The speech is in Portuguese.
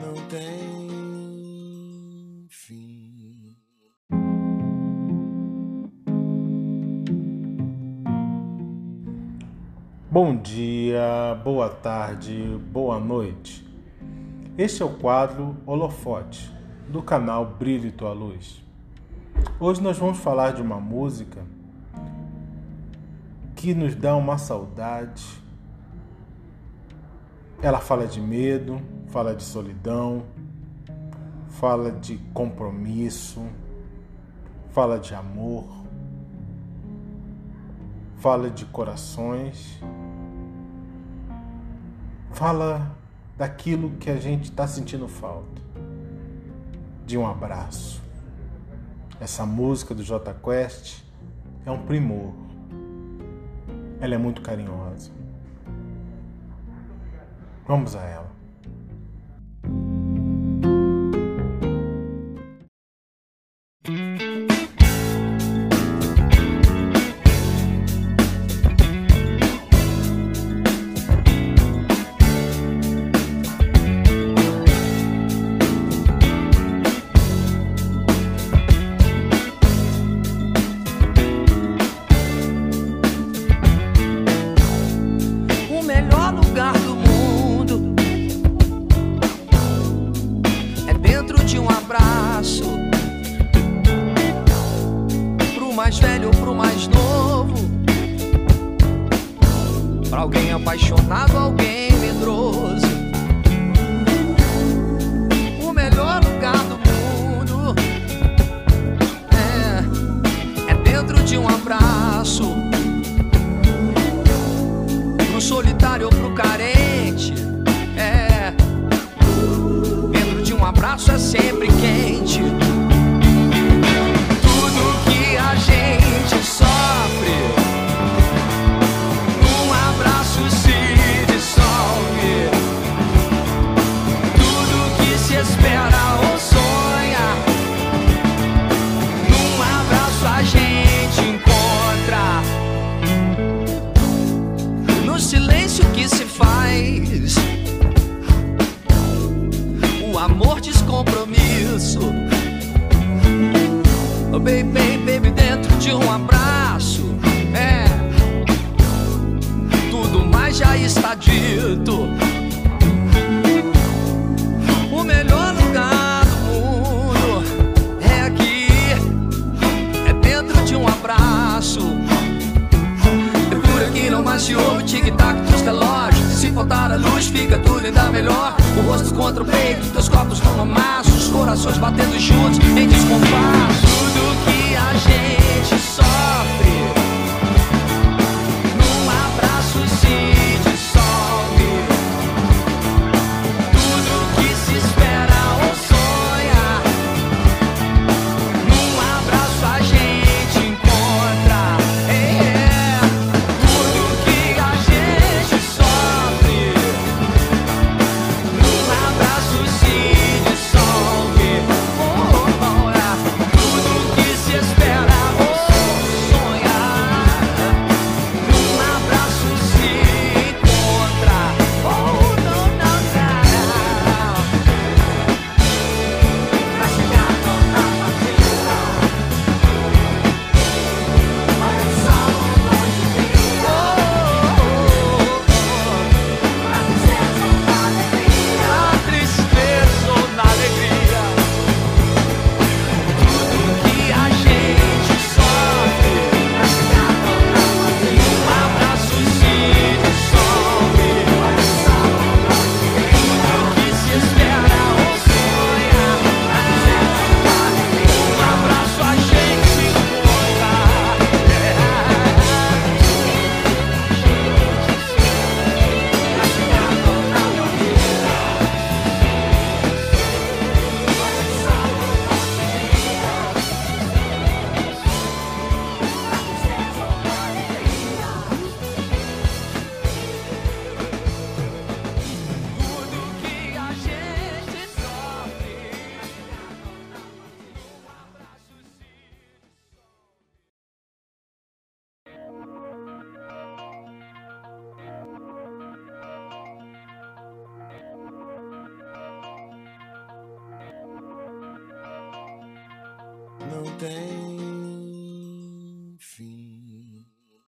não tem fim. Bom dia, boa tarde, boa noite. Este é o quadro Holofote do canal Brilho e Tua Luz. Hoje nós vamos falar de uma música que nos dá uma saudade. Ela fala de medo, fala de solidão, fala de compromisso, fala de amor, fala de corações, fala daquilo que a gente está sentindo falta, de um abraço. Essa música do J Quest é um primor. Ela é muito carinhosa. Vamos a ela. Alguém apaixonado, alguém medroso. O melhor lugar do mundo é, é dentro de um abraço pro solitário ou pro carente. É, dentro de um abraço é sempre amor descompromisso. Oh, baby, baby, dentro de um abraço. É. Tudo mais já está dito. O melhor lugar do mundo é aqui. É dentro de um abraço. É por aqui não mais se ouve o tic-tac dos relógios Se faltar a luz fica tudo ainda melhor O rosto contra o peito, teus corpos como amasso Os corações batendo juntos em descompasso. Tudo que a gente sofre não tem